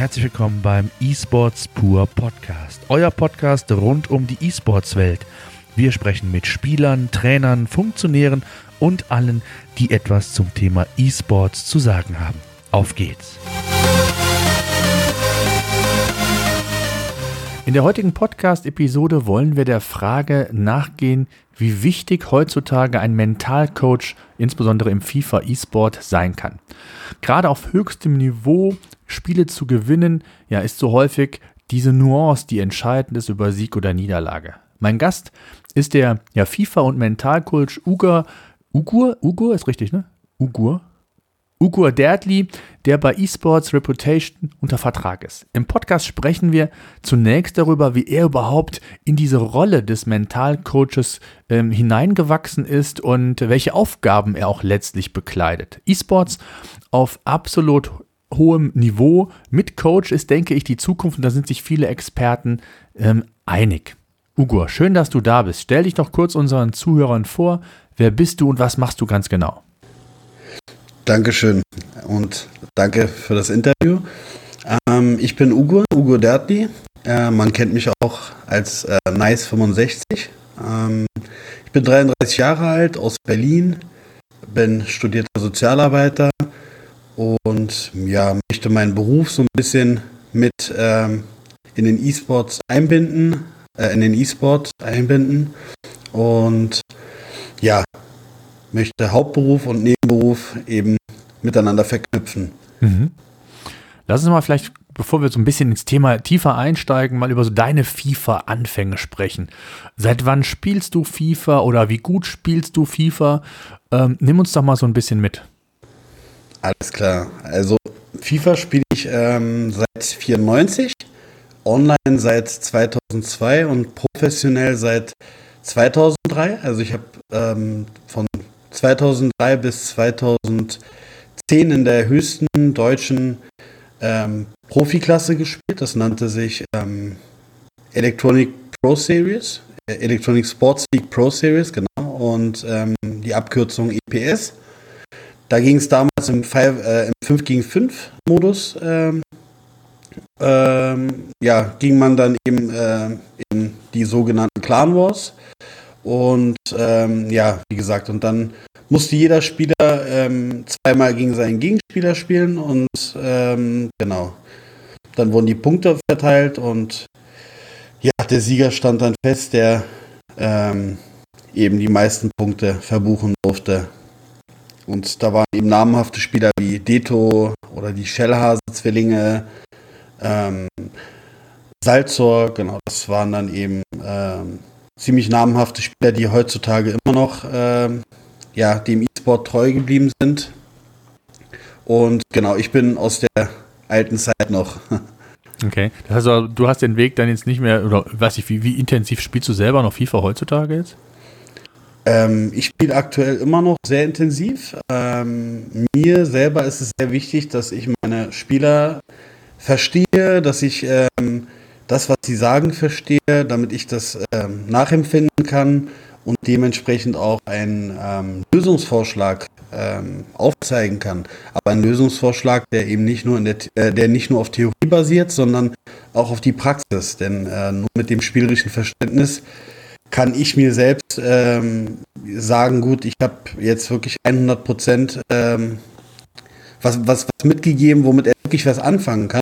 Herzlich willkommen beim eSports Pur Podcast. Euer Podcast rund um die eSports-Welt. Wir sprechen mit Spielern, Trainern, Funktionären und allen, die etwas zum Thema eSports zu sagen haben. Auf geht's! In der heutigen Podcast-Episode wollen wir der Frage nachgehen, wie wichtig heutzutage ein Mentalcoach, insbesondere im FIFA E-Sport, sein kann. Gerade auf höchstem Niveau Spiele zu gewinnen, ja, ist so häufig diese Nuance, die entscheidend ist über Sieg oder Niederlage. Mein Gast ist der ja, FIFA- und Mentalcoach Ugur, Ugur, Ugur ist richtig, ne? Ugur, Ugur Dertli, der bei eSports Reputation unter Vertrag ist. Im Podcast sprechen wir zunächst darüber, wie er überhaupt in diese Rolle des Mentalcoaches ähm, hineingewachsen ist und welche Aufgaben er auch letztlich bekleidet. eSports auf absolut hohem Niveau mit Coach ist, denke ich, die Zukunft und da sind sich viele Experten ähm, einig. Ugur, schön, dass du da bist. Stell dich doch kurz unseren Zuhörern vor. Wer bist du und was machst du ganz genau? Dankeschön und danke für das Interview. Ähm, ich bin Ugo, Ugo Dertli. Äh, man kennt mich auch als äh, Nice65. Ähm, ich bin 33 Jahre alt, aus Berlin, bin studierter Sozialarbeiter und ja, möchte meinen Beruf so ein bisschen mit ähm, in den E-Sports einbinden, äh, in den E-Sport einbinden und ja, möchte Hauptberuf und Nebenberuf eben miteinander verknüpfen. Mhm. Lass uns mal vielleicht, bevor wir so ein bisschen ins Thema tiefer einsteigen, mal über so deine FIFA-Anfänge sprechen. Seit wann spielst du FIFA oder wie gut spielst du FIFA? Ähm, nimm uns doch mal so ein bisschen mit. Alles klar. Also FIFA spiele ich ähm, seit 94, online seit 2002 und professionell seit 2003. Also ich habe ähm, von 2003 bis 2010 in der höchsten deutschen ähm, Profiklasse gespielt. Das nannte sich ähm, Electronic Pro Series, äh, Electronic Sports League Pro Series, genau, und ähm, die Abkürzung EPS. Da ging es damals im, 5, äh, im 5 gegen 5 Modus. Ähm, ähm, ja, ging man dann eben äh, in die sogenannten Clan Wars. Und ähm, ja, wie gesagt, und dann musste jeder Spieler ähm, zweimal gegen seinen Gegenspieler spielen und ähm, genau. Dann wurden die Punkte verteilt und ja, der Sieger stand dann fest, der ähm, eben die meisten Punkte verbuchen durfte. Und da waren eben namhafte Spieler wie Deto oder die Schellhase-Zwillinge, ähm, Salzor, genau, das waren dann eben ähm, ziemlich namhafte Spieler, die heutzutage immer noch ähm, ja, dem E-Sport treu geblieben sind. Und genau, ich bin aus der alten Zeit noch. Okay, das heißt also, du hast den Weg dann jetzt nicht mehr, oder weiß ich, wie, wie intensiv spielst du selber noch FIFA heutzutage jetzt? Ähm, ich spiele aktuell immer noch sehr intensiv. Ähm, mir selber ist es sehr wichtig, dass ich meine Spieler verstehe, dass ich ähm, das, was sie sagen, verstehe, damit ich das ähm, nachempfinden kann und dementsprechend auch einen ähm, Lösungsvorschlag ähm, aufzeigen kann. Aber ein Lösungsvorschlag, der eben nicht nur in der, äh, der nicht nur auf Theorie basiert, sondern auch auf die Praxis. Denn äh, nur mit dem spielerischen Verständnis kann ich mir selbst ähm, sagen, gut, ich habe jetzt wirklich 100 Prozent ähm, was, was, was mitgegeben, womit er wirklich was anfangen kann.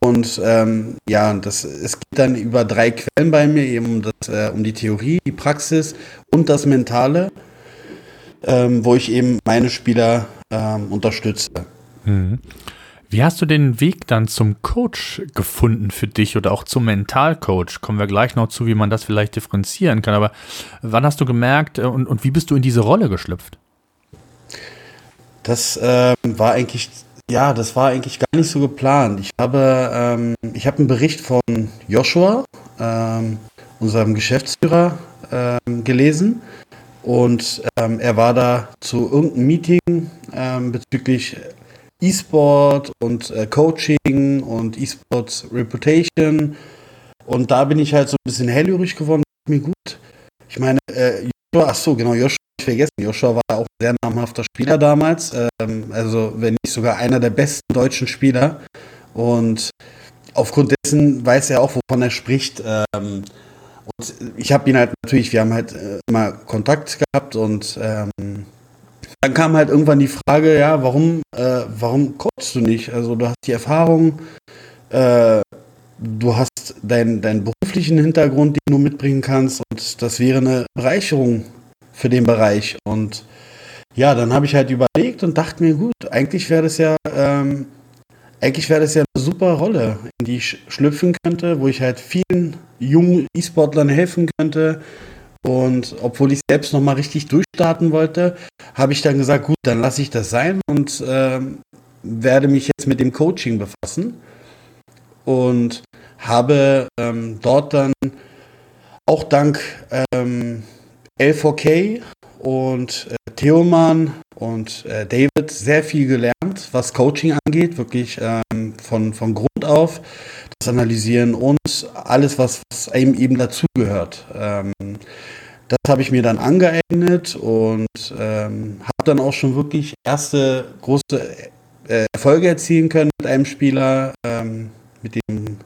Und ähm, ja, das, es geht dann über drei Quellen bei mir, eben um, das, äh, um die Theorie, die Praxis und das Mentale, ähm, wo ich eben meine Spieler ähm, unterstütze. Mhm. Wie hast du den Weg dann zum Coach gefunden für dich oder auch zum Mentalcoach? Kommen wir gleich noch zu, wie man das vielleicht differenzieren kann. Aber wann hast du gemerkt äh, und, und wie bist du in diese Rolle geschlüpft? Das ähm, war eigentlich ja, das war eigentlich gar nicht so geplant. Ich habe, ähm, ich habe einen Bericht von Joshua, ähm, unserem Geschäftsführer, ähm, gelesen. Und ähm, er war da zu irgendeinem Meeting ähm, bezüglich E-Sport und äh, Coaching und E-Sports Reputation. Und da bin ich halt so ein bisschen hellhörig geworden. Mir gut. Ich meine, äh, Joshua, ach so, genau, Joshua vergessen. Joshua war auch ein sehr namhafter Spieler damals. Ähm, also, wenn nicht sogar einer der besten deutschen Spieler. Und aufgrund dessen weiß er auch, wovon er spricht. Ähm, und ich habe ihn halt natürlich, wir haben halt äh, immer Kontakt gehabt und ähm, dann kam halt irgendwann die Frage, ja, warum, äh, warum coachst du nicht? Also du hast die Erfahrung, äh, du hast deinen dein beruflichen Hintergrund, den du mitbringen kannst und das wäre eine Bereicherung für den Bereich. Und ja, dann habe ich halt überlegt und dachte mir, gut, eigentlich wäre das ja, ähm, eigentlich wäre das ja eine super Rolle, in die ich schlüpfen könnte, wo ich halt vielen jungen E-Sportlern helfen könnte. Und obwohl ich selbst nochmal richtig durchstarten wollte, habe ich dann gesagt, gut, dann lasse ich das sein und ähm, werde mich jetzt mit dem Coaching befassen. Und habe ähm, dort dann auch dank ähm, L4K und äh, Theoman und äh, David sehr viel gelernt, was Coaching angeht, wirklich ähm, von, von Grund auf, das Analysieren und alles, was, was einem eben dazugehört. Ähm, das habe ich mir dann angeeignet und ähm, habe dann auch schon wirklich erste große äh, Erfolge erzielen können mit einem Spieler, ähm, mit dem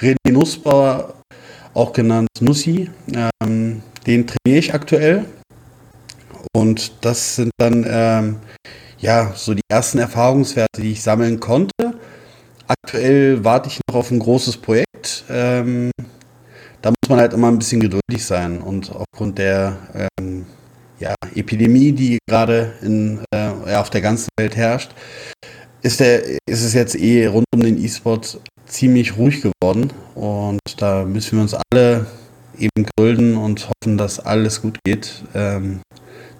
René Nussbauer, auch genannt Nussi. Ähm, den trainiere ich aktuell. Und das sind dann ähm, ja so die ersten Erfahrungswerte, die ich sammeln konnte. Aktuell warte ich noch auf ein großes Projekt. Ähm, da muss man halt immer ein bisschen geduldig sein und aufgrund der ähm, ja, Epidemie, die gerade in, äh, auf der ganzen Welt herrscht, ist, der, ist es jetzt eh rund um den E-Sport ziemlich ruhig geworden und da müssen wir uns alle eben gedulden und hoffen, dass alles gut geht, ähm,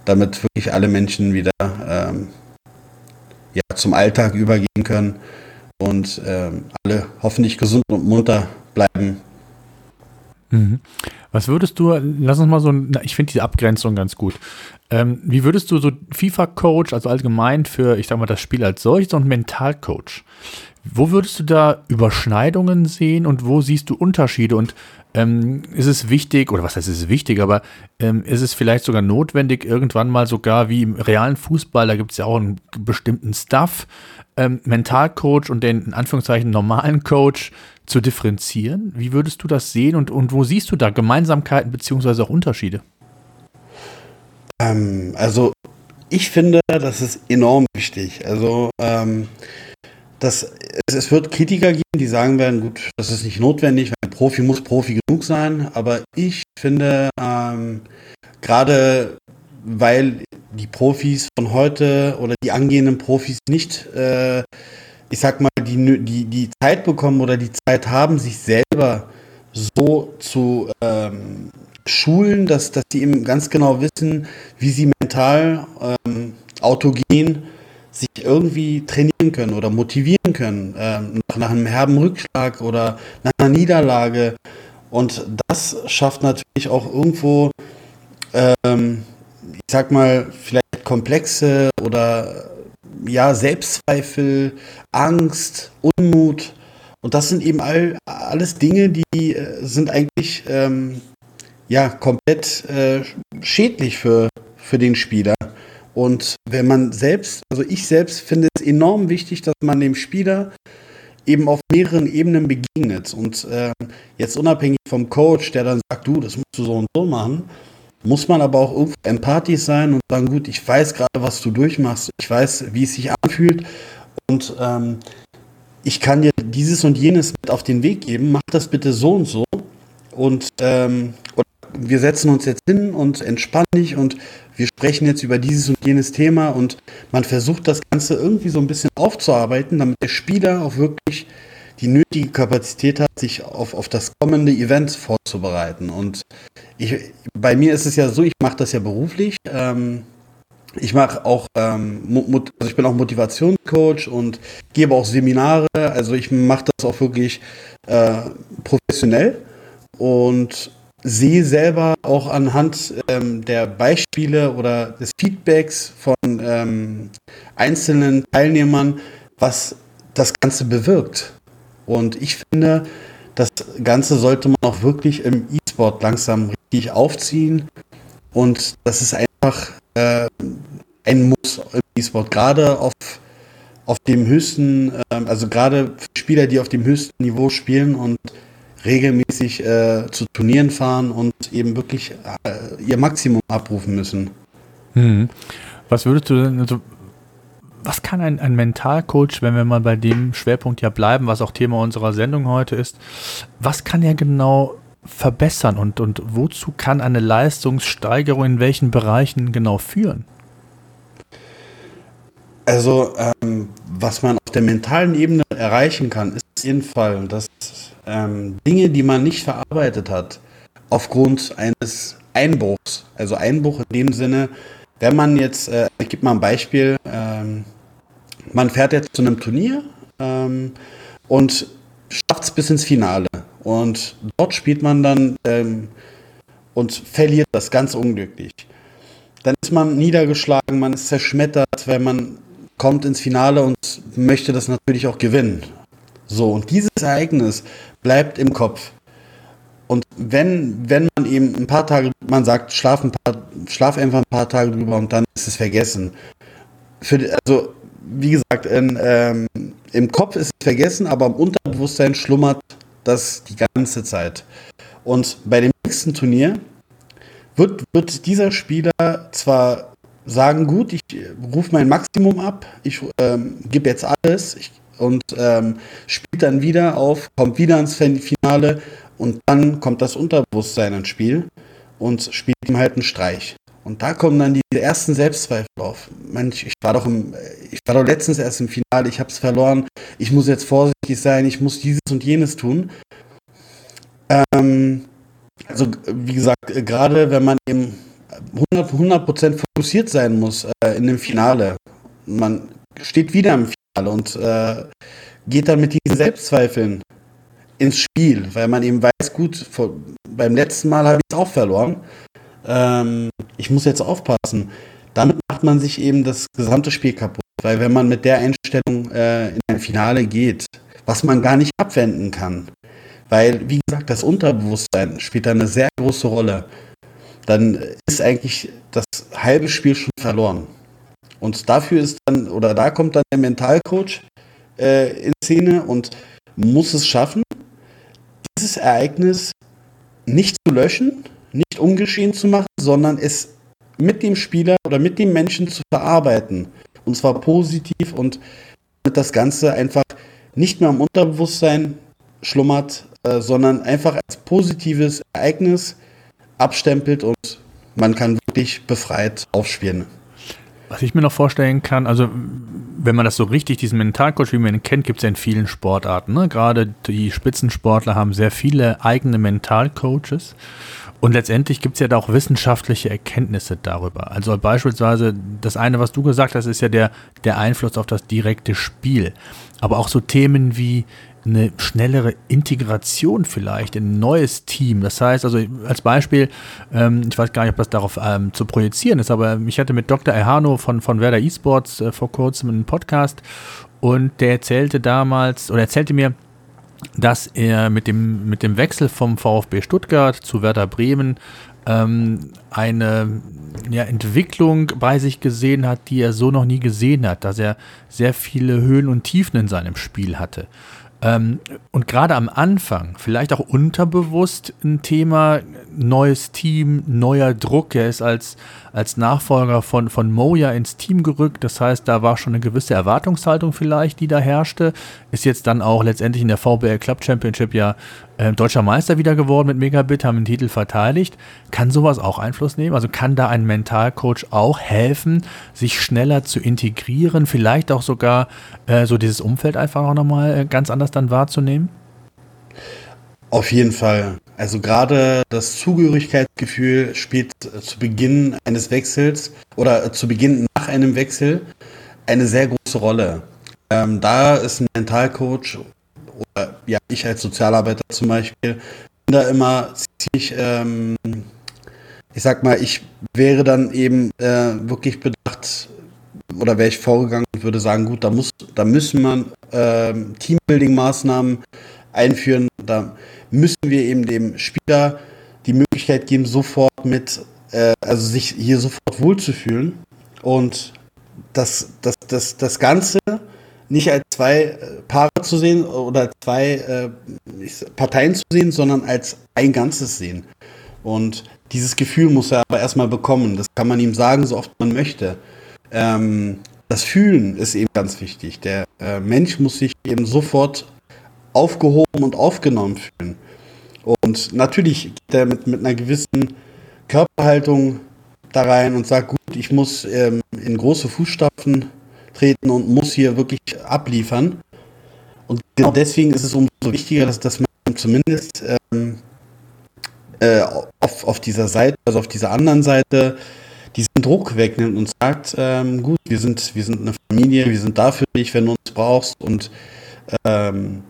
damit wirklich alle Menschen wieder ähm, ja, zum Alltag übergehen können und ähm, alle hoffentlich gesund und munter bleiben. Mhm. Was würdest du, lass uns mal so, ich finde diese Abgrenzung ganz gut. Ähm, wie würdest du so FIFA-Coach, also allgemein für, ich sag mal, das Spiel als solches und Mental-Coach, wo würdest du da Überschneidungen sehen und wo siehst du Unterschiede? Und ähm, ist es wichtig, oder was heißt ist es wichtig, aber ähm, ist es vielleicht sogar notwendig, irgendwann mal sogar wie im realen Fußball, da gibt es ja auch einen bestimmten Stuff, ähm, Mentalcoach und den in Anführungszeichen normalen Coach zu differenzieren? Wie würdest du das sehen und, und wo siehst du da Gemeinsamkeiten beziehungsweise auch Unterschiede? Ähm, also ich finde, das ist enorm wichtig. Also ähm, das, es, es, wird Kritiker geben, die sagen werden, gut, das ist nicht notwendig, Profi muss Profi genug sein, aber ich finde, ähm, gerade weil die Profis von heute oder die angehenden Profis nicht, äh, ich sag mal, die, die, die Zeit bekommen oder die Zeit haben, sich selber so zu ähm, schulen, dass, dass sie eben ganz genau wissen, wie sie mental ähm, autogen sich irgendwie trainieren können oder motivieren können ähm, nach, nach, einem herben Rückschlag oder nach einer Niederlage. Und das schafft natürlich auch irgendwo, ähm, ich sag mal, vielleicht komplexe oder ja, Selbstzweifel, Angst, Unmut. Und das sind eben all, alles Dinge, die äh, sind eigentlich ähm, ja komplett äh, schädlich für, für den Spieler. Und wenn man selbst, also ich selbst finde es enorm wichtig, dass man dem Spieler eben auf mehreren Ebenen begegnet. Und äh, jetzt unabhängig vom Coach, der dann sagt, du, das musst du so und so machen, muss man aber auch irgendwo empathisch sein und sagen, gut, ich weiß gerade, was du durchmachst, ich weiß, wie es sich anfühlt und ähm, ich kann dir dieses und jenes mit auf den Weg geben, mach das bitte so und so und ähm, wir setzen uns jetzt hin und entspannen dich und wir sprechen jetzt über dieses und jenes Thema und man versucht das Ganze irgendwie so ein bisschen aufzuarbeiten, damit der Spieler auch wirklich die nötige Kapazität hat, sich auf, auf das kommende Event vorzubereiten. Und ich, bei mir ist es ja so, ich mache das ja beruflich. Ähm, ich mache auch, ähm, also ich bin auch Motivationscoach und gebe auch Seminare. Also ich mache das auch wirklich äh, professionell. Und sehe selber auch anhand ähm, der Beispiele oder des Feedbacks von ähm, einzelnen Teilnehmern, was das Ganze bewirkt. Und ich finde, das Ganze sollte man auch wirklich im E-Sport langsam richtig aufziehen. Und das ist einfach äh, ein Muss im E-Sport, gerade auf, auf dem höchsten, äh, also gerade für Spieler, die auf dem höchsten Niveau spielen und regelmäßig äh, zu Turnieren fahren und eben wirklich äh, ihr Maximum abrufen müssen. Hm. Was würdest du denn, also was kann ein, ein Mentalcoach, wenn wir mal bei dem Schwerpunkt ja bleiben, was auch Thema unserer Sendung heute ist, was kann er genau verbessern und, und wozu kann eine Leistungssteigerung in welchen Bereichen genau führen? Also, ähm, was man auf der mentalen Ebene erreichen kann, ist auf jeden Fall, dass ähm, Dinge, die man nicht verarbeitet hat, aufgrund eines Einbruchs, also Einbruch in dem Sinne, wenn man jetzt, äh, ich gebe mal ein Beispiel, ähm, man fährt jetzt zu einem Turnier ähm, und schafft es bis ins Finale. Und dort spielt man dann ähm, und verliert das ganz unglücklich. Dann ist man niedergeschlagen, man ist zerschmettert, weil man kommt ins Finale und möchte das natürlich auch gewinnen. So, und dieses Ereignis bleibt im Kopf. Und wenn, wenn man eben ein paar Tage, man sagt, schlaf, ein paar, schlaf einfach ein paar Tage drüber und dann ist es vergessen. Für, also, wie gesagt, in, ähm, im Kopf ist es vergessen, aber im Unterbewusstsein schlummert das die ganze Zeit. Und bei dem nächsten Turnier wird, wird dieser Spieler zwar sagen, gut, ich rufe mein Maximum ab, ich ähm, gebe jetzt alles ich, und ähm, spielt dann wieder auf, kommt wieder ins Finale und dann kommt das Unterbewusstsein ins Spiel und spielt ihm halt einen Streich. Und da kommen dann die ersten Selbstzweifel auf. Mensch, ich war doch im, ich war doch letztens erst im Finale, ich habe es verloren, ich muss jetzt vorsichtig sein, ich muss dieses und jenes tun. Ähm, also wie gesagt, gerade wenn man eben 100%, 100 fokussiert sein muss äh, in dem Finale, man steht wieder im Finale und äh, geht dann mit diesen Selbstzweifeln ins Spiel, weil man eben weiß, gut, vor, beim letzten Mal habe ich es auch verloren. Ähm, ich muss jetzt aufpassen. Damit macht man sich eben das gesamte Spiel kaputt, weil wenn man mit der Einstellung äh, in ein Finale geht, was man gar nicht abwenden kann, weil, wie gesagt, das Unterbewusstsein spielt da eine sehr große Rolle, dann ist eigentlich das halbe Spiel schon verloren. Und dafür ist dann, oder da kommt dann der Mentalcoach äh, in Szene und muss es schaffen, dieses Ereignis nicht zu löschen, nicht ungeschehen zu machen, sondern es mit dem Spieler oder mit dem Menschen zu verarbeiten. Und zwar positiv und damit das Ganze einfach nicht mehr im Unterbewusstsein schlummert, äh, sondern einfach als positives Ereignis abstempelt und man kann wirklich befreit aufspielen. Was ich mir noch vorstellen kann, also wenn man das so richtig, diesen Mentalcoach, wie man ihn kennt, gibt es ja in vielen Sportarten. Ne? Gerade die Spitzensportler haben sehr viele eigene Mentalcoaches. Und letztendlich gibt es ja da auch wissenschaftliche Erkenntnisse darüber. Also beispielsweise das eine, was du gesagt hast, ist ja der, der Einfluss auf das direkte Spiel. Aber auch so Themen wie eine schnellere Integration vielleicht in ein neues Team. Das heißt, also als Beispiel, ähm, ich weiß gar nicht, ob das darauf ähm, zu projizieren ist, aber ich hatte mit Dr. Erhano von, von Werder Esports äh, vor kurzem einen Podcast und der erzählte damals oder erzählte mir, dass er mit dem, mit dem Wechsel vom VfB Stuttgart zu Werder Bremen ähm, eine ja, Entwicklung bei sich gesehen hat, die er so noch nie gesehen hat, dass er sehr viele Höhen und Tiefen in seinem Spiel hatte. Ähm, und gerade am Anfang, vielleicht auch unterbewusst ein Thema, neues Team, neuer Druck. Er ist als, als Nachfolger von, von Moja ins Team gerückt. Das heißt, da war schon eine gewisse Erwartungshaltung vielleicht, die da herrschte. Ist jetzt dann auch letztendlich in der VBL Club Championship ja äh, deutscher Meister wieder geworden mit Megabit, haben den Titel verteidigt. Kann sowas auch Einfluss nehmen? Also kann da ein Mentalcoach auch helfen, sich schneller zu integrieren, vielleicht auch sogar äh, so dieses Umfeld einfach auch nochmal äh, ganz anders dann wahrzunehmen? Auf jeden Fall. Also gerade das Zugehörigkeitsgefühl spielt zu Beginn eines Wechsels oder zu Beginn nach einem Wechsel eine sehr große Rolle. Ähm, da ist ein Mentalcoach oder ja, ich als Sozialarbeiter zum Beispiel, bin da immer ziemlich, ähm, ich sag mal, ich wäre dann eben äh, wirklich bedacht, oder wäre ich vorgegangen und würde sagen, gut, da muss, da müssen wir äh, Teambuilding-Maßnahmen einführen, da müssen wir eben dem Spieler die Möglichkeit geben, sofort mit, äh, also sich hier sofort wohlzufühlen und das, das, das, das Ganze nicht als zwei äh, Paare zu sehen oder zwei äh, Parteien zu sehen, sondern als ein Ganzes sehen. Und dieses Gefühl muss er aber erstmal bekommen. Das kann man ihm sagen, so oft man möchte. Ähm, das Fühlen ist eben ganz wichtig. Der äh, Mensch muss sich eben sofort aufgehoben und aufgenommen fühlen. Und natürlich geht er mit, mit einer gewissen Körperhaltung da rein und sagt, gut, ich muss ähm, in große Fußstapfen treten und muss hier wirklich abliefern. Und genau deswegen ist es umso wichtiger, dass, dass man zumindest ähm, äh, auf, auf dieser Seite, also auf dieser anderen Seite, diesen Druck wegnimmt und sagt, ähm, gut, wir sind, wir sind eine Familie, wir sind da für dich, wenn du uns brauchst und ähm,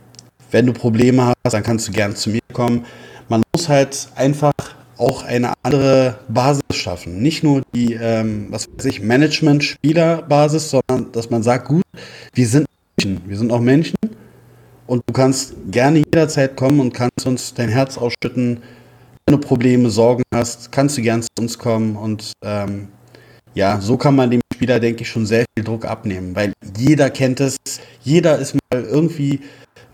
wenn du Probleme hast, dann kannst du gern zu mir kommen. Man muss halt einfach auch eine andere Basis schaffen. Nicht nur die, ähm, was weiß ich, Management-Spieler-Basis, sondern dass man sagt, gut, wir sind Menschen, wir sind auch Menschen und du kannst gerne jederzeit kommen und kannst uns dein Herz ausschütten. Wenn du Probleme, Sorgen hast, kannst du gern zu uns kommen und ähm, ja, so kann man dem Spieler, denke ich, schon sehr viel Druck abnehmen, weil jeder kennt es, jeder ist mal irgendwie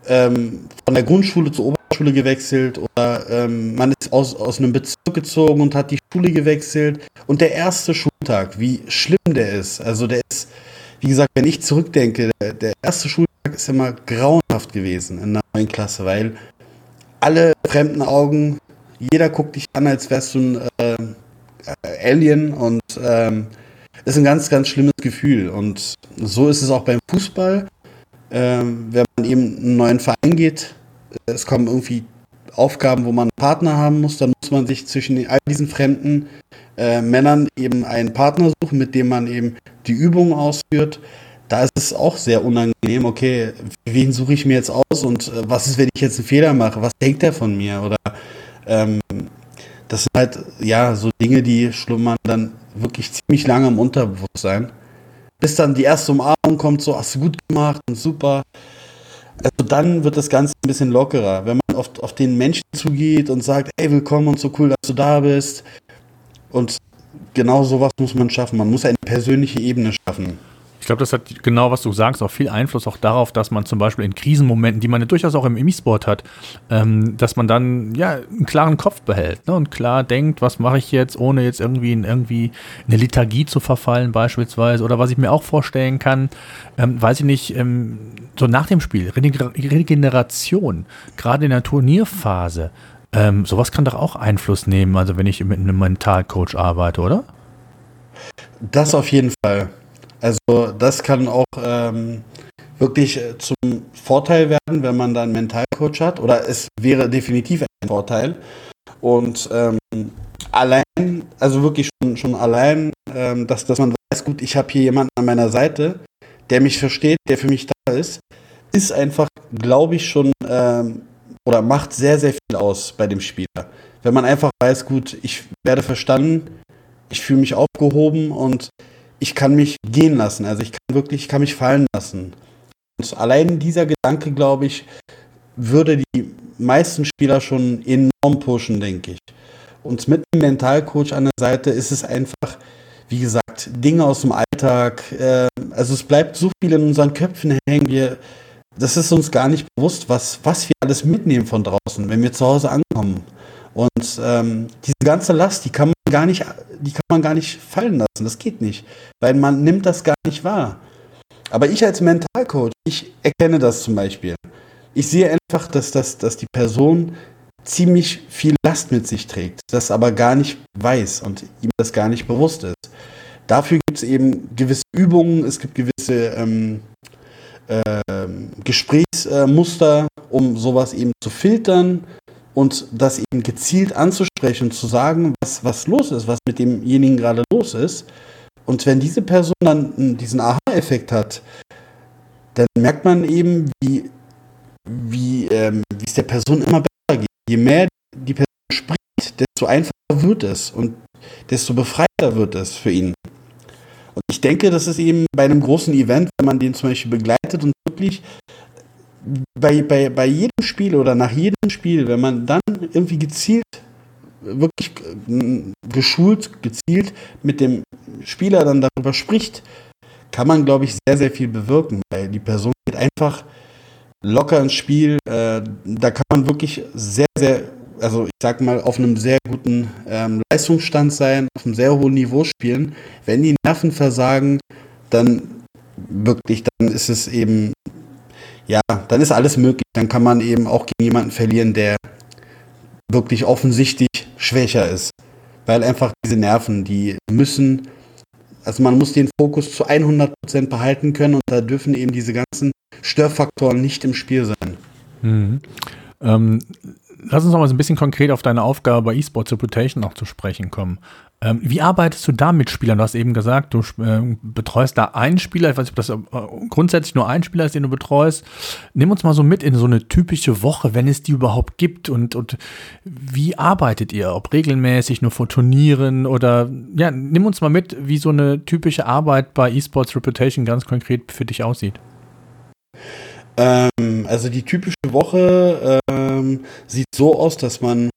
ähm, von der Grundschule zur Oberschule gewechselt oder ähm, man ist aus, aus einem Bezirk gezogen und hat die Schule gewechselt. Und der erste Schultag, wie schlimm der ist. Also der ist, wie gesagt, wenn ich zurückdenke, der, der erste Schultag ist immer grauenhaft gewesen in der neuen Klasse, weil alle fremden Augen, jeder guckt dich an, als wärst du ein äh, Alien und ähm, ist ein ganz, ganz schlimmes Gefühl. Und so ist es auch beim Fußball ähm, wenn man eben einen neuen Verein geht, es kommen irgendwie Aufgaben, wo man einen Partner haben muss, dann muss man sich zwischen all diesen fremden äh, Männern eben einen Partner suchen, mit dem man eben die Übungen ausführt. Da ist es auch sehr unangenehm, okay, wen suche ich mir jetzt aus und äh, was ist, wenn ich jetzt einen Fehler mache? Was denkt er von mir? Oder ähm, das sind halt ja so Dinge, die schlummern dann wirklich ziemlich lange im Unterbewusstsein bis dann die erste Umarmung kommt, so, hast du gut gemacht und super. Also dann wird das Ganze ein bisschen lockerer, wenn man auf, auf den Menschen zugeht und sagt, hey, willkommen und so cool, dass du da bist. Und genau sowas muss man schaffen. Man muss eine persönliche Ebene schaffen. Ich glaube, das hat genau, was du sagst, auch viel Einfluss auch darauf, dass man zum Beispiel in Krisenmomenten, die man ja durchaus auch im E-Sport hat, ähm, dass man dann ja einen klaren Kopf behält ne, und klar denkt, was mache ich jetzt, ohne jetzt irgendwie in irgendwie eine Lethargie zu verfallen beispielsweise. Oder was ich mir auch vorstellen kann, ähm, weiß ich nicht, ähm, so nach dem Spiel, Regeneration, gerade in der Turnierphase, ähm, sowas kann doch auch Einfluss nehmen, also wenn ich mit einem Mentalcoach arbeite, oder? Das auf jeden Fall. Also das kann auch ähm, wirklich äh, zum Vorteil werden, wenn man dann einen Mentalcoach hat. Oder es wäre definitiv ein Vorteil. Und ähm, allein, also wirklich schon, schon allein, ähm, dass, dass man weiß, gut, ich habe hier jemanden an meiner Seite, der mich versteht, der für mich da ist, ist einfach, glaube ich, schon ähm, oder macht sehr, sehr viel aus bei dem Spieler. Wenn man einfach weiß, gut, ich werde verstanden, ich fühle mich aufgehoben und ich kann mich gehen lassen. Also ich kann wirklich, ich kann mich fallen lassen. Und allein dieser Gedanke, glaube ich, würde die meisten Spieler schon enorm pushen, denke ich. Und mit einem Mentalcoach an der Seite ist es einfach, wie gesagt, Dinge aus dem Alltag. Äh, also es bleibt so viel in unseren Köpfen hängen. Wir, das ist uns gar nicht bewusst, was, was wir alles mitnehmen von draußen, wenn wir zu Hause ankommen. Und ähm, diese ganze Last, die kann man gar nicht, die kann man gar nicht fallen lassen. Das geht nicht, weil man nimmt das gar nicht wahr. Aber ich als Mentalcoach, ich erkenne das zum Beispiel. Ich sehe einfach, dass, das, dass die Person ziemlich viel Last mit sich trägt, das aber gar nicht weiß und ihm das gar nicht bewusst ist. Dafür gibt es eben gewisse Übungen, es gibt gewisse ähm, äh, Gesprächsmuster, um sowas eben zu filtern, und das eben gezielt anzusprechen, zu sagen, was, was los ist, was mit demjenigen gerade los ist. Und wenn diese Person dann diesen Aha-Effekt hat, dann merkt man eben, wie, wie ähm, es der Person immer besser geht. Je mehr die Person spricht, desto einfacher wird es und desto befreiter wird es für ihn. Und ich denke, das ist eben bei einem großen Event, wenn man den zum Beispiel begleitet und wirklich bei, bei, bei jedem Spiel oder nach jedem Spiel, wenn man dann irgendwie gezielt, wirklich äh, geschult, gezielt mit dem Spieler dann darüber spricht, kann man, glaube ich, sehr, sehr viel bewirken, weil die Person geht einfach locker ins Spiel. Äh, da kann man wirklich sehr, sehr, also ich sag mal, auf einem sehr guten ähm, Leistungsstand sein, auf einem sehr hohen Niveau spielen. Wenn die Nerven versagen, dann wirklich, dann ist es eben, ja, dann ist alles möglich. Dann kann man eben auch gegen jemanden verlieren, der wirklich offensichtlich schwächer ist. Weil einfach diese Nerven, die müssen, also man muss den Fokus zu 100% behalten können und da dürfen eben diese ganzen Störfaktoren nicht im Spiel sein. Mhm. Ähm, lass uns noch mal so ein bisschen konkret auf deine Aufgabe bei eSports Reputation auch zu sprechen kommen. Ähm, wie arbeitest du da mit Spielern? Du hast eben gesagt, du äh, betreust da einen Spieler. Ich weiß nicht, ob das äh, grundsätzlich nur ein Spieler ist, den du betreust. Nimm uns mal so mit in so eine typische Woche, wenn es die überhaupt gibt. Und, und wie arbeitet ihr? Ob regelmäßig, nur vor Turnieren oder ja, nimm uns mal mit, wie so eine typische Arbeit bei eSports Reputation ganz konkret für dich aussieht. Ähm, also die typische Woche ähm, sieht so aus, dass man,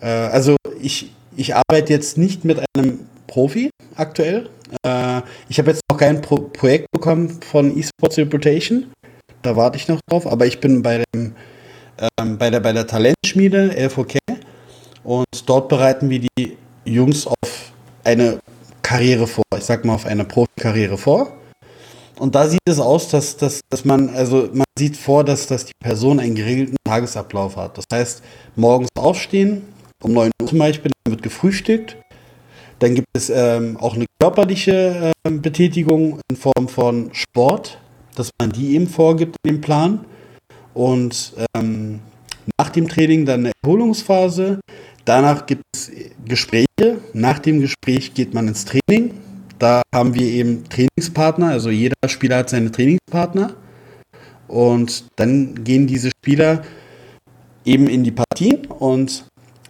äh, also ich, ich arbeite jetzt nicht mit einem Profi aktuell. Äh, ich habe jetzt noch kein Pro Projekt bekommen von eSports Reputation. Da warte ich noch drauf, aber ich bin bei, dem, ähm, bei, der, bei der Talentschmiede L4K und dort bereiten wir die Jungs auf eine Karriere vor. Ich sag mal auf eine Profikarriere vor. Und da sieht es aus, dass, dass, dass man, also man sieht vor, dass, dass die Person einen geregelten Tagesablauf hat. Das heißt, morgens aufstehen, um 9 Uhr zum Beispiel, dann wird gefrühstückt. Dann gibt es ähm, auch eine körperliche äh, Betätigung in Form von Sport, dass man die eben vorgibt in dem Plan. Und ähm, nach dem Training dann eine Erholungsphase. Danach gibt es Gespräche. Nach dem Gespräch geht man ins Training. Da haben wir eben Trainingspartner, also jeder Spieler hat seine Trainingspartner. Und dann gehen diese Spieler eben in die Partien und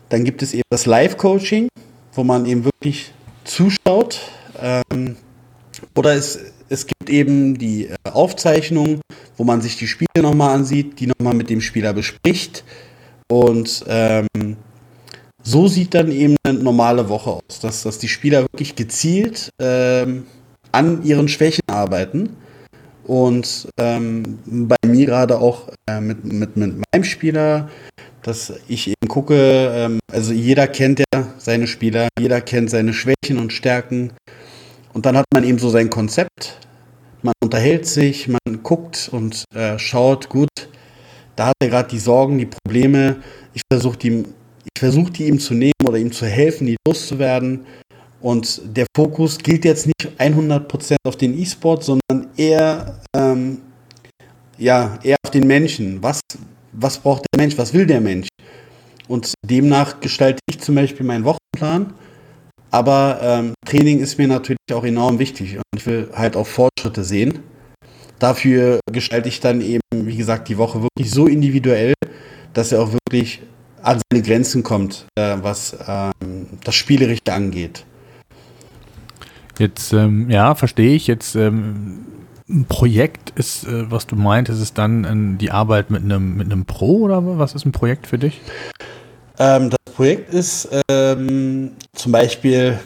dann gibt es eben das Live-Coaching, wo man eben wirklich zuschaut. Ähm, oder es, es gibt eben die äh, Aufzeichnung, wo man sich die Spiele nochmal ansieht, die nochmal mit dem Spieler bespricht. Und ähm, so sieht dann eben eine normale Woche aus, dass, dass die Spieler wirklich gezielt ähm, an ihren Schwächen arbeiten. Und ähm, bei mir gerade auch äh, mit, mit, mit meinem Spieler, dass ich eben gucke, ähm, also jeder kennt ja seine Spieler, jeder kennt seine Schwächen und Stärken. Und dann hat man eben so sein Konzept. Man unterhält sich, man guckt und äh, schaut, gut, da hat er gerade die Sorgen, die Probleme. Ich versuche die ich versuche die ihm zu nehmen oder ihm zu helfen, die loszuwerden. Und der Fokus gilt jetzt nicht 100% auf den E-Sport, sondern eher, ähm, ja, eher auf den Menschen. Was, was braucht der Mensch? Was will der Mensch? Und demnach gestalte ich zum Beispiel meinen Wochenplan. Aber ähm, Training ist mir natürlich auch enorm wichtig und ich will halt auch Fortschritte sehen. Dafür gestalte ich dann eben, wie gesagt, die Woche wirklich so individuell, dass er auch wirklich an seine Grenzen kommt, äh, was ähm, das Spielerische angeht. Jetzt, ähm, ja, verstehe ich. Jetzt ähm, ein Projekt ist, äh, was du meintest, ist dann äh, die Arbeit mit einem, mit einem Pro oder was ist ein Projekt für dich? Ähm, das Projekt ist ähm, zum Beispiel,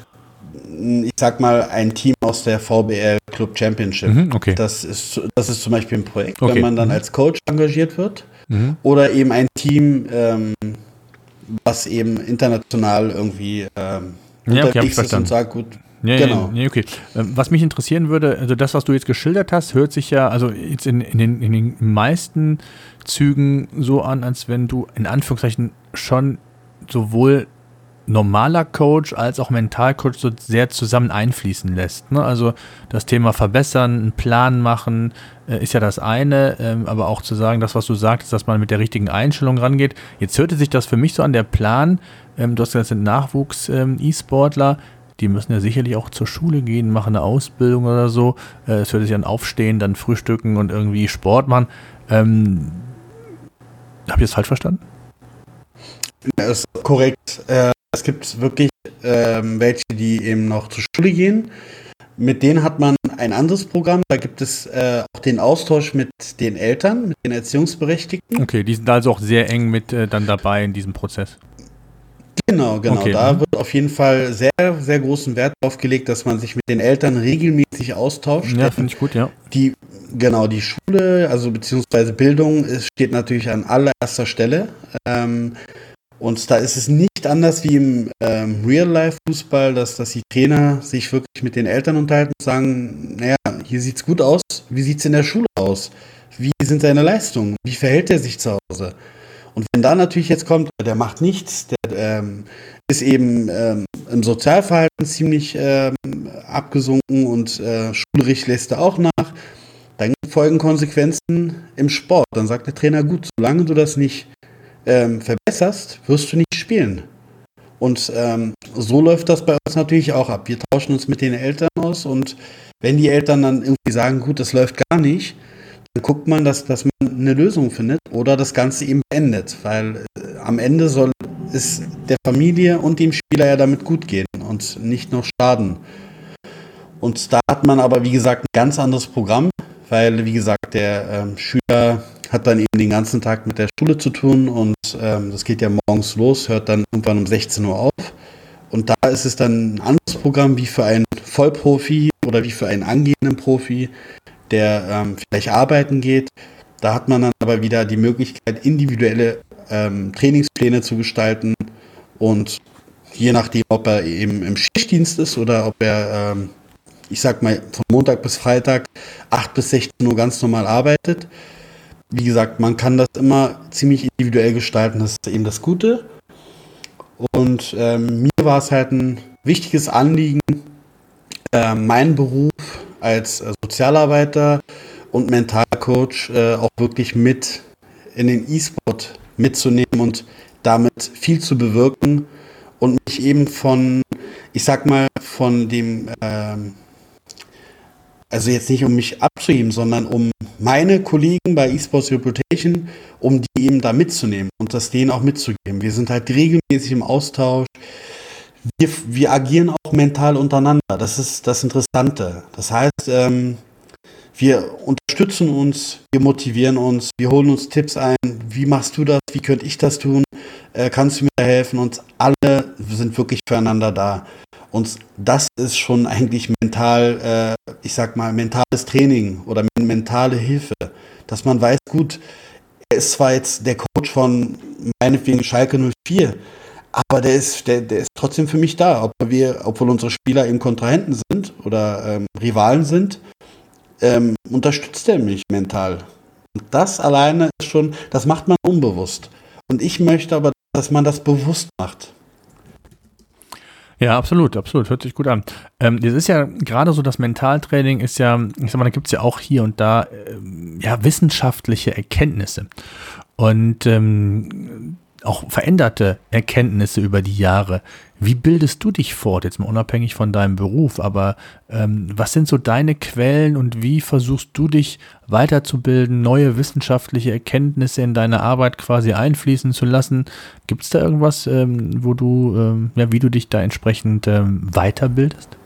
ich sag mal, ein Team aus der VBL Club Championship. Mhm, okay. das, ist, das ist zum Beispiel ein Projekt, okay. wenn man dann mhm. als Coach engagiert wird. Mhm. Oder eben ein Team, ähm, was eben international irgendwie ähm, ja, okay, unterwegs ist und sagt, gut, Nee, genau. Nee, okay. Ähm, was mich interessieren würde, also das, was du jetzt geschildert hast, hört sich ja, also jetzt in, in, den, in den meisten Zügen so an, als wenn du in Anführungszeichen schon sowohl normaler Coach als auch Mentalcoach so sehr zusammen einfließen lässt. Ne? Also das Thema verbessern, einen Plan machen, äh, ist ja das eine, ähm, aber auch zu sagen, das, was du sagst, dass man mit der richtigen Einstellung rangeht. Jetzt hörte sich das für mich so an, der Plan, ähm, du hast gesagt, das sind Nachwuchs-E-Sportler, ähm, die müssen ja sicherlich auch zur Schule gehen, machen eine Ausbildung oder so. Äh, es hört sich an Aufstehen, dann Frühstücken und irgendwie Sport machen. Ähm, Habe ich das falsch verstanden? Das ist korrekt. Äh, es gibt wirklich ähm, welche, die eben noch zur Schule gehen. Mit denen hat man ein anderes Programm. Da gibt es äh, auch den Austausch mit den Eltern, mit den Erziehungsberechtigten. Okay, die sind also auch sehr eng mit äh, dann dabei in diesem Prozess. Genau, genau. Okay. Da wird auf jeden Fall sehr, sehr großen Wert darauf gelegt, dass man sich mit den Eltern regelmäßig austauscht. Ja, finde ich gut, ja. Die, genau, die Schule, also beziehungsweise Bildung, steht natürlich an allererster Stelle. Ähm, und da ist es nicht anders wie im ähm, Real-Life-Fußball, dass, dass die Trainer sich wirklich mit den Eltern unterhalten und sagen, naja, hier sieht es gut aus, wie sieht es in der Schule aus? Wie sind seine Leistungen? Wie verhält er sich zu Hause? Und wenn da natürlich jetzt kommt, der macht nichts, der ähm, ist eben ähm, im Sozialverhalten ziemlich ähm, abgesunken und äh, schulrecht lässt er auch nach, dann folgen Konsequenzen im Sport. Dann sagt der Trainer, gut, solange du das nicht ähm, verbesserst, wirst du nicht spielen. Und ähm, so läuft das bei uns natürlich auch ab. Wir tauschen uns mit den Eltern aus und wenn die Eltern dann irgendwie sagen, gut, das läuft gar nicht, dann guckt man, dass, dass man eine Lösung findet oder das Ganze eben beendet, weil äh, am Ende soll es der Familie und dem Spieler ja damit gut gehen und nicht noch schaden. Und da hat man aber, wie gesagt, ein ganz anderes Programm, weil, wie gesagt, der ähm, Schüler hat dann eben den ganzen Tag mit der Schule zu tun und ähm, das geht ja morgens los, hört dann irgendwann um 16 Uhr auf. Und da ist es dann ein anderes Programm wie für einen Vollprofi oder wie für einen angehenden Profi, der ähm, vielleicht arbeiten geht. Da hat man dann aber wieder die Möglichkeit, individuelle ähm, Trainingspläne zu gestalten und je nachdem, ob er eben im Schichtdienst ist oder ob er, ähm, ich sag mal, von Montag bis Freitag 8 bis 16 Uhr ganz normal arbeitet, wie gesagt, man kann das immer ziemlich individuell gestalten, das ist eben das Gute. Und ähm, mir war es halt ein wichtiges Anliegen, äh, meinen Beruf als äh, Sozialarbeiter und Mentalcoach äh, auch wirklich mit in den E-Sport mitzunehmen und damit viel zu bewirken und mich eben von, ich sag mal, von dem ähm, also jetzt nicht um mich abzuheben, sondern um meine Kollegen bei eSports Reputation, um die eben da mitzunehmen und das denen auch mitzugeben. Wir sind halt regelmäßig im Austausch. Wir, wir agieren auch mental untereinander. Das ist das Interessante. Das heißt, ähm, wir unterstützen uns, wir motivieren uns, wir holen uns Tipps ein. Wie machst du das? Wie könnte ich das tun? Äh, kannst du mir helfen? Und alle sind wirklich füreinander da. Und das ist schon eigentlich mental, äh, ich sag mal, mentales Training oder mentale Hilfe, dass man weiß, gut, er ist zwar jetzt der Coach von meinetwegen Schalke 04, aber der ist, der, der ist trotzdem für mich da, ob wir, obwohl unsere Spieler eben Kontrahenten sind oder ähm, Rivalen sind, ähm, unterstützt er mich mental. Und das alleine ist schon, das macht man unbewusst. Und ich möchte aber, dass man das bewusst macht. Ja, absolut, absolut. Hört sich gut an. Ähm, das ist ja gerade so, das Mentaltraining ist ja, ich sag mal, da gibt es ja auch hier und da äh, ja wissenschaftliche Erkenntnisse. Und ähm, auch veränderte Erkenntnisse über die Jahre. Wie bildest du dich fort, jetzt mal unabhängig von deinem Beruf, aber ähm, was sind so deine Quellen und wie versuchst du dich weiterzubilden, neue wissenschaftliche Erkenntnisse in deine Arbeit quasi einfließen zu lassen? Gibt es da irgendwas, ähm, wo du, ähm, ja, wie du dich da entsprechend ähm, weiterbildest?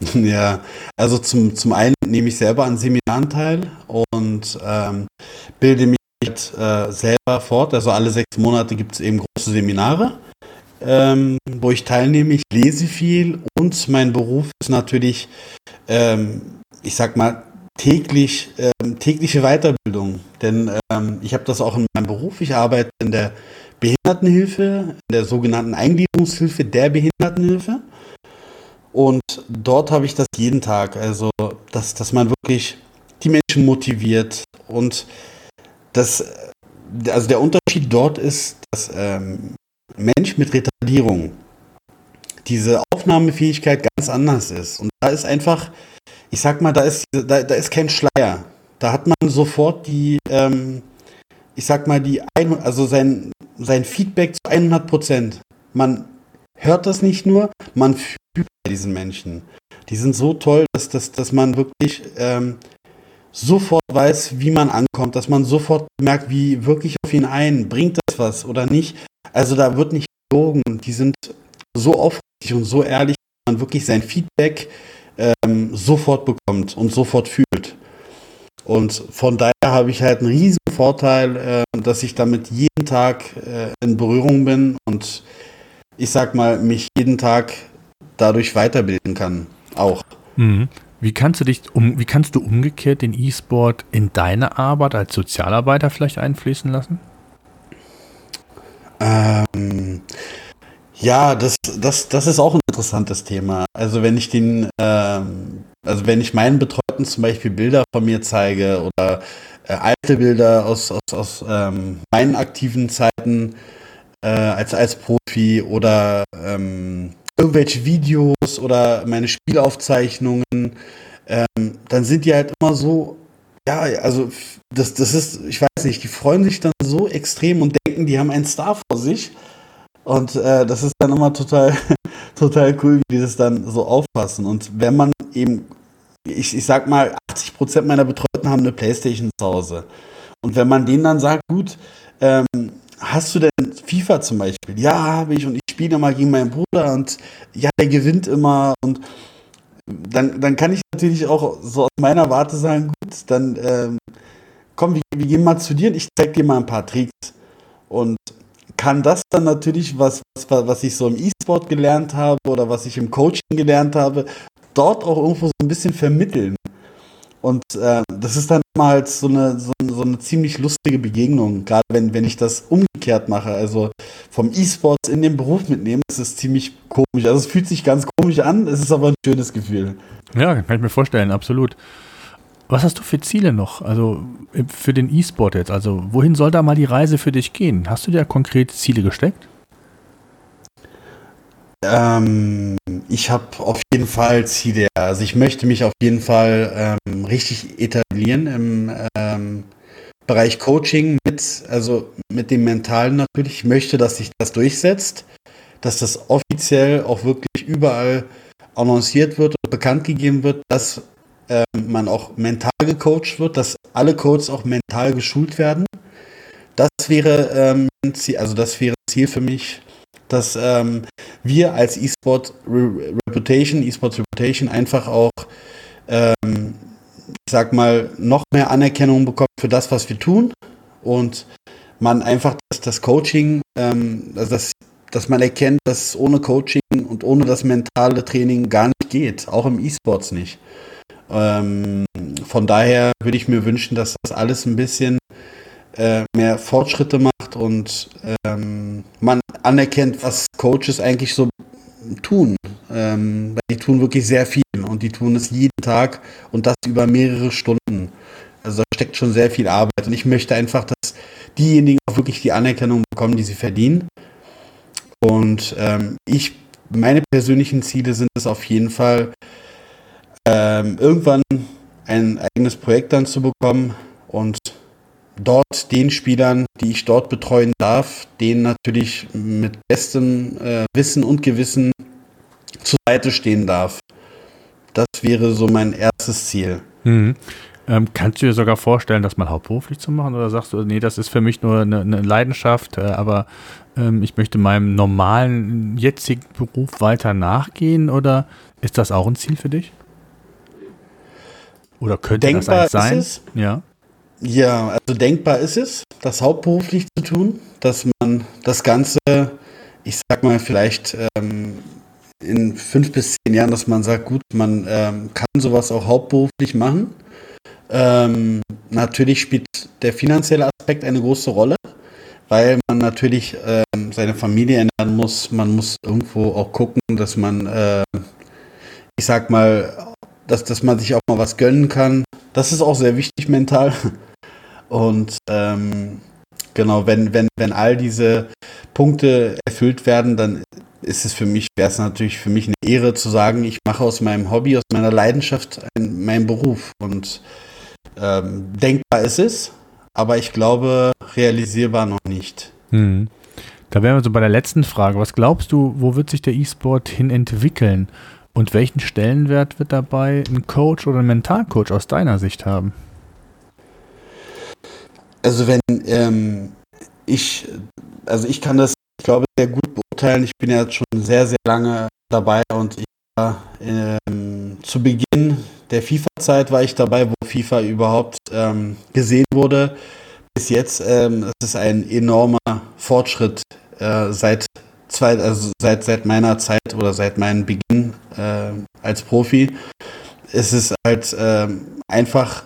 Ja, also zum, zum einen nehme ich selber an Seminaren teil und ähm, bilde mich äh, selber fort. Also alle sechs Monate gibt es eben große Seminare, ähm, wo ich teilnehme. Ich lese viel und mein Beruf ist natürlich, ähm, ich sag mal, täglich, ähm, tägliche Weiterbildung. Denn ähm, ich habe das auch in meinem Beruf. Ich arbeite in der Behindertenhilfe, in der sogenannten Eingliederungshilfe der Behindertenhilfe. Und dort habe ich das jeden Tag. Also, dass, dass man wirklich die Menschen motiviert und das, also der Unterschied dort ist, dass ähm, Mensch mit Retardierung diese Aufnahmefähigkeit ganz anders ist. Und da ist einfach, ich sag mal, da ist, da, da ist kein Schleier. Da hat man sofort die, ähm, ich sag mal, die, ein, also sein, sein Feedback zu 100 Prozent. Man hört das nicht nur, man fühlt bei diesen Menschen. Die sind so toll, dass, dass, dass man wirklich ähm, sofort weiß, wie man ankommt, dass man sofort merkt, wie wirklich auf ihn ein, bringt das was oder nicht. Also da wird nicht gelogen. Die sind so aufrichtig und so ehrlich, dass man wirklich sein Feedback ähm, sofort bekommt und sofort fühlt. Und von daher habe ich halt einen riesen Vorteil, äh, dass ich damit jeden Tag äh, in Berührung bin und ich sag mal, mich jeden Tag dadurch weiterbilden kann. Auch. Mhm. Wie kannst du dich um, wie kannst du umgekehrt den E-Sport in deine Arbeit als Sozialarbeiter vielleicht einfließen lassen? Ähm, ja, das, das, das ist auch ein interessantes Thema. Also wenn ich den, ähm, also wenn ich meinen Betreuten zum Beispiel Bilder von mir zeige oder äh, alte Bilder aus, aus, aus ähm, meinen aktiven Zeiten äh, als, als Profi oder ähm, irgendwelche Videos oder meine Spielaufzeichnungen, ähm, dann sind die halt immer so, ja, also das, das ist, ich weiß nicht, die freuen sich dann so extrem und denken, die haben einen Star vor sich. Und äh, das ist dann immer total, total cool, wie die das dann so auffassen. Und wenn man eben, ich, ich sag mal, 80% meiner Betreuten haben eine Playstation zu Hause. Und wenn man denen dann sagt, gut, ähm, hast du denn FIFA zum Beispiel? Ja, habe ich und ich spiele immer gegen meinen Bruder und ja, der gewinnt immer und dann, dann kann ich natürlich auch so aus meiner Warte sagen, gut, dann ähm, komm, wir, wir, gehen mal zu dir und ich zeig dir mal ein paar Tricks. Und kann das dann natürlich, was, was, was ich so im E-Sport gelernt habe oder was ich im Coaching gelernt habe, dort auch irgendwo so ein bisschen vermitteln. Und äh, das ist dann immer halt so eine, so, so, eine ziemlich lustige Begegnung, gerade wenn, wenn ich das umgekehrt mache. Also vom E-Sports in den Beruf mitnehmen, ist ziemlich komisch. Also es fühlt sich ganz komisch an, es ist aber ein schönes Gefühl. Ja, kann ich mir vorstellen, absolut. Was hast du für Ziele noch? Also für den E-Sport jetzt? Also wohin soll da mal die Reise für dich gehen? Hast du dir konkrete Ziele gesteckt? Ähm, ich habe auf jeden Fall Ziele. Also ich möchte mich auf jeden Fall ähm, richtig etablieren im ähm, Bereich Coaching mit, also mit dem Mentalen natürlich. Ich möchte, dass sich das durchsetzt, dass das offiziell auch wirklich überall annonciert wird und bekannt gegeben wird, dass ähm, man auch mental gecoacht wird, dass alle Coaches auch mental geschult werden. Das wäre ähm, Ziel, also das wäre Ziel für mich, dass ähm, wir als E-Sport Reputation, E-Sports Reputation einfach auch, ähm, ich sag mal, noch mehr Anerkennung bekommen für das, was wir tun und man einfach das, das Coaching, ähm, also das, dass man erkennt, dass ohne Coaching und ohne das mentale Training gar nicht geht, auch im E-Sports nicht. Ähm, von daher würde ich mir wünschen, dass das alles ein bisschen äh, mehr Fortschritte macht und ähm, man anerkennt, was Coaches eigentlich so tun. Ähm, die tun wirklich sehr viel und die tun es jeden Tag und das über mehrere Stunden. Also da steckt schon sehr viel Arbeit und ich möchte einfach, dass diejenigen auch wirklich die Anerkennung bekommen, die sie verdienen. Und ähm, ich, meine persönlichen Ziele sind es auf jeden Fall, ähm, irgendwann ein eigenes Projekt dann zu bekommen und dort den Spielern, die ich dort betreuen darf, denen natürlich mit bestem äh, Wissen und Gewissen zur Seite stehen darf. Das wäre so mein erstes Ziel. Mhm. Ähm, kannst du dir sogar vorstellen, das mal hauptberuflich zu machen? Oder sagst du, nee, das ist für mich nur eine, eine Leidenschaft, äh, aber ähm, ich möchte meinem normalen jetzigen Beruf weiter nachgehen? Oder ist das auch ein Ziel für dich? Oder könnte denkbar das sein? Ist es, ja. Ja, also denkbar ist es, das hauptberuflich zu tun, dass man das Ganze, ich sag mal, vielleicht ähm, in fünf bis zehn Jahren, dass man sagt, gut, man ähm, kann sowas auch hauptberuflich machen. Ähm, natürlich spielt der finanzielle Aspekt eine große Rolle, weil man natürlich ähm, seine Familie ernähren muss. Man muss irgendwo auch gucken, dass man, äh, ich sag mal, dass, dass man sich auch mal was gönnen kann. Das ist auch sehr wichtig mental. Und ähm, genau, wenn, wenn, wenn all diese Punkte erfüllt werden, dann ist es für mich, wäre es natürlich für mich eine Ehre zu sagen, ich mache aus meinem Hobby, aus meiner Leidenschaft ein, meinen Beruf. Und ähm, denkbar ist es, aber ich glaube, realisierbar noch nicht. Hm. Da wären wir so bei der letzten Frage. Was glaubst du, wo wird sich der E-Sport hin entwickeln? Und welchen Stellenwert wird dabei ein Coach oder ein Mentalcoach aus deiner Sicht haben? Also wenn ähm, ich, also ich kann das, ich glaube, sehr gut beurteilen. Ich bin ja schon sehr, sehr lange dabei und ich war ähm, zu Beginn der FIFA-Zeit war ich dabei, wo FIFA überhaupt ähm, gesehen wurde. Bis jetzt ähm, es ist ein enormer Fortschritt äh, seit zwei, also seit, seit meiner Zeit oder seit meinem Beginn äh, als Profi ist es halt äh, einfach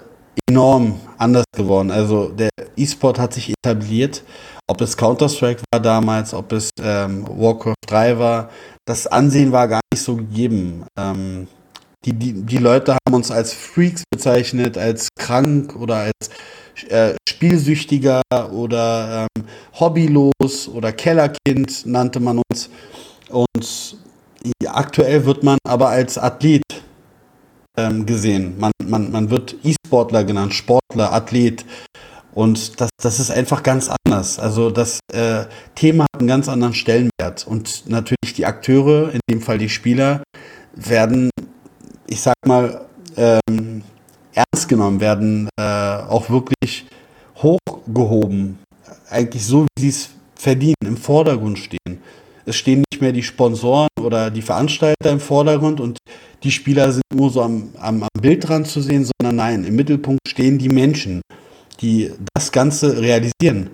enorm anders geworden. Also der E-Sport hat sich etabliert, ob es Counter-Strike war damals, ob es ähm, Warcraft 3 war. Das Ansehen war gar nicht so gegeben. Ähm, die, die, die Leute haben uns als Freaks bezeichnet, als krank oder als äh, spielsüchtiger oder ähm, hobbylos oder Kellerkind nannte man uns. Und aktuell wird man aber als Athlet ähm, gesehen. Man, man, man wird E-Sportler genannt, Sportler, Athlet. Und das, das ist einfach ganz anders. Also das äh, Thema hat einen ganz anderen Stellenwert. Und natürlich die Akteure, in dem Fall die Spieler, werden, ich sag mal, ähm, ernst genommen, werden äh, auch wirklich hochgehoben. Eigentlich so, wie sie es verdienen, im Vordergrund stehen. Es stehen nicht mehr die Sponsoren oder die Veranstalter im Vordergrund und die Spieler sind nur so am, am, am Bildrand zu sehen, sondern nein, im Mittelpunkt stehen die Menschen, die das Ganze realisieren.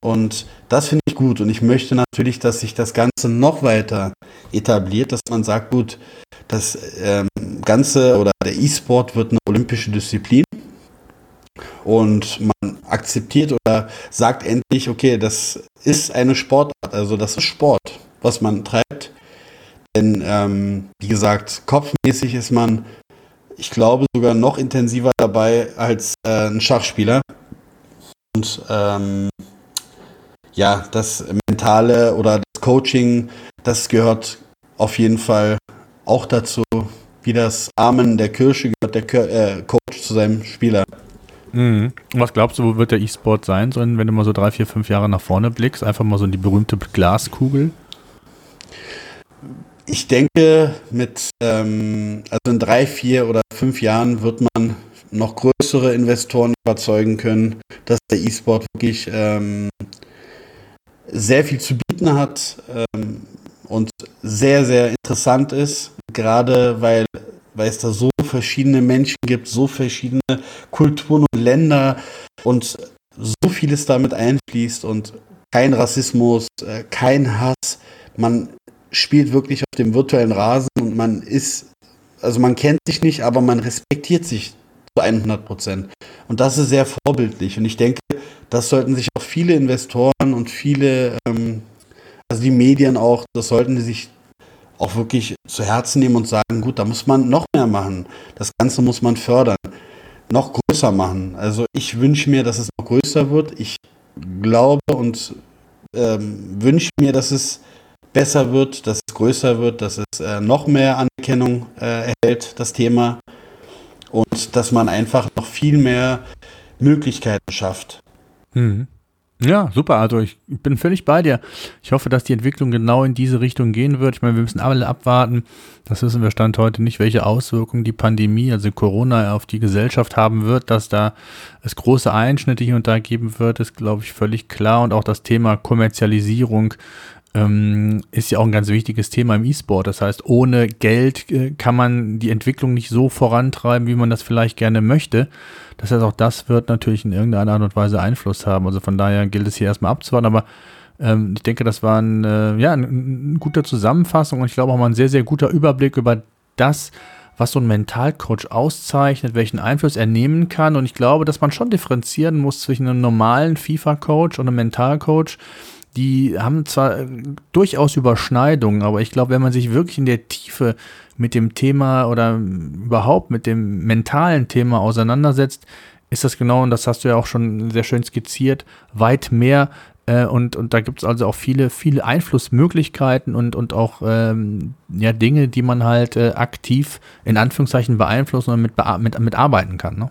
Und das finde ich gut. Und ich möchte natürlich, dass sich das Ganze noch weiter etabliert, dass man sagt, gut, das ähm, Ganze oder der E-Sport wird eine olympische Disziplin. Und man akzeptiert oder sagt endlich, okay, das ist eine Sportart, also das ist Sport, was man treibt. Denn, ähm, wie gesagt, kopfmäßig ist man, ich glaube, sogar noch intensiver dabei als äh, ein Schachspieler. Und ähm, ja, das Mentale oder das Coaching, das gehört auf jeden Fall auch dazu. Wie das Amen der Kirche gehört der äh, Coach zu seinem Spieler. Mhm. Was glaubst du, wo wird der E-Sport sein, so wenn du mal so drei, vier, fünf Jahre nach vorne blickst? Einfach mal so in die berühmte Glaskugel? Ich denke, mit ähm, also in drei, vier oder fünf Jahren wird man noch größere Investoren überzeugen können, dass der E-Sport wirklich ähm, sehr viel zu bieten hat ähm, und sehr, sehr interessant ist, gerade weil, weil es da so verschiedene Menschen gibt, so verschiedene Kulturen und Länder und so vieles damit einfließt und kein Rassismus, äh, kein Hass. Man spielt wirklich auf dem virtuellen Rasen und man ist, also man kennt sich nicht, aber man respektiert sich zu 100 Prozent. Und das ist sehr vorbildlich. Und ich denke, das sollten sich auch viele Investoren und viele, ähm, also die Medien auch, das sollten sich auch wirklich zu Herzen nehmen und sagen, gut, da muss man noch mehr machen. Das Ganze muss man fördern, noch größer machen. Also ich wünsche mir, dass es noch größer wird. Ich glaube und ähm, wünsche mir, dass es besser wird, dass es größer wird, dass es äh, noch mehr Anerkennung äh, erhält, das Thema. Und dass man einfach noch viel mehr Möglichkeiten schafft. Mhm. Ja, super. Also ich bin völlig bei dir. Ich hoffe, dass die Entwicklung genau in diese Richtung gehen wird. Ich meine, wir müssen alle abwarten. Das wissen wir Stand heute nicht, welche Auswirkungen die Pandemie, also Corona, auf die Gesellschaft haben wird. Dass da es große Einschnitte hier und da geben wird, ist, glaube ich, völlig klar. Und auch das Thema Kommerzialisierung ähm, ist ja auch ein ganz wichtiges Thema im E-Sport. Das heißt, ohne Geld äh, kann man die Entwicklung nicht so vorantreiben, wie man das vielleicht gerne möchte. Das heißt, auch das wird natürlich in irgendeiner Art und Weise Einfluss haben. Also von daher gilt es hier erstmal abzuwarten, aber ähm, ich denke, das war ein, äh, ja, eine ein guter Zusammenfassung und ich glaube auch mal ein sehr, sehr guter Überblick über das, was so ein Mentalcoach auszeichnet, welchen Einfluss er nehmen kann. Und ich glaube, dass man schon differenzieren muss zwischen einem normalen FIFA-Coach und einem Mentalcoach die haben zwar äh, durchaus Überschneidungen, aber ich glaube, wenn man sich wirklich in der Tiefe mit dem Thema oder überhaupt mit dem mentalen Thema auseinandersetzt, ist das genau, und das hast du ja auch schon sehr schön skizziert, weit mehr. Äh, und, und da gibt es also auch viele, viele Einflussmöglichkeiten und, und auch ähm, ja, Dinge, die man halt äh, aktiv in Anführungszeichen beeinflussen und mit, mit, mit arbeiten kann. Ne?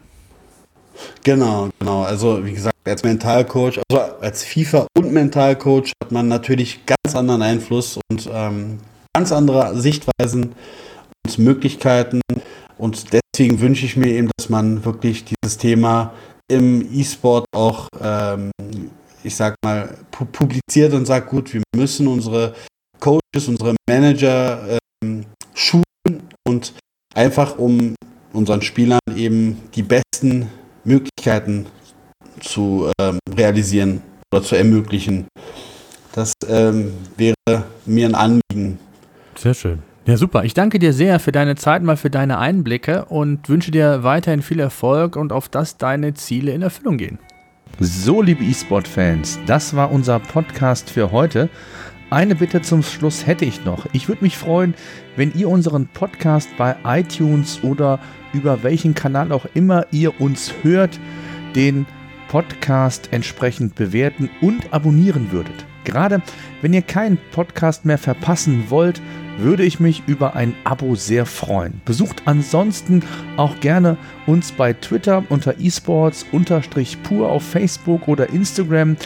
Genau, genau. Also wie gesagt, als Mentalcoach, also als FIFA und Mentalcoach hat man natürlich ganz anderen Einfluss und ähm, ganz andere Sichtweisen und Möglichkeiten. Und deswegen wünsche ich mir eben, dass man wirklich dieses Thema im E-Sport auch, ähm, ich sag mal, pu publiziert und sagt, gut, wir müssen unsere Coaches, unsere Manager ähm, schulen und einfach um unseren Spielern eben die besten Möglichkeiten zu ähm, realisieren oder zu ermöglichen. Das ähm, wäre mir ein Anliegen. Sehr schön. Ja, super. Ich danke dir sehr für deine Zeit, mal für deine Einblicke und wünsche dir weiterhin viel Erfolg und auf dass deine Ziele in Erfüllung gehen. So, liebe E-Sport-Fans, das war unser Podcast für heute. Eine Bitte zum Schluss hätte ich noch. Ich würde mich freuen, wenn ihr unseren Podcast bei iTunes oder über welchen Kanal auch immer ihr uns hört, den Podcast entsprechend bewerten und abonnieren würdet. Gerade wenn ihr keinen Podcast mehr verpassen wollt, würde ich mich über ein Abo sehr freuen. Besucht ansonsten auch gerne uns bei Twitter unter esports-pur auf Facebook oder Instagram,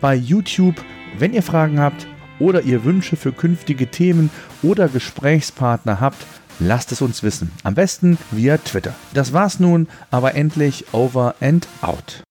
bei YouTube, wenn ihr Fragen habt oder ihr Wünsche für künftige Themen oder Gesprächspartner habt, lasst es uns wissen. Am besten via Twitter. Das war's nun, aber endlich over and out.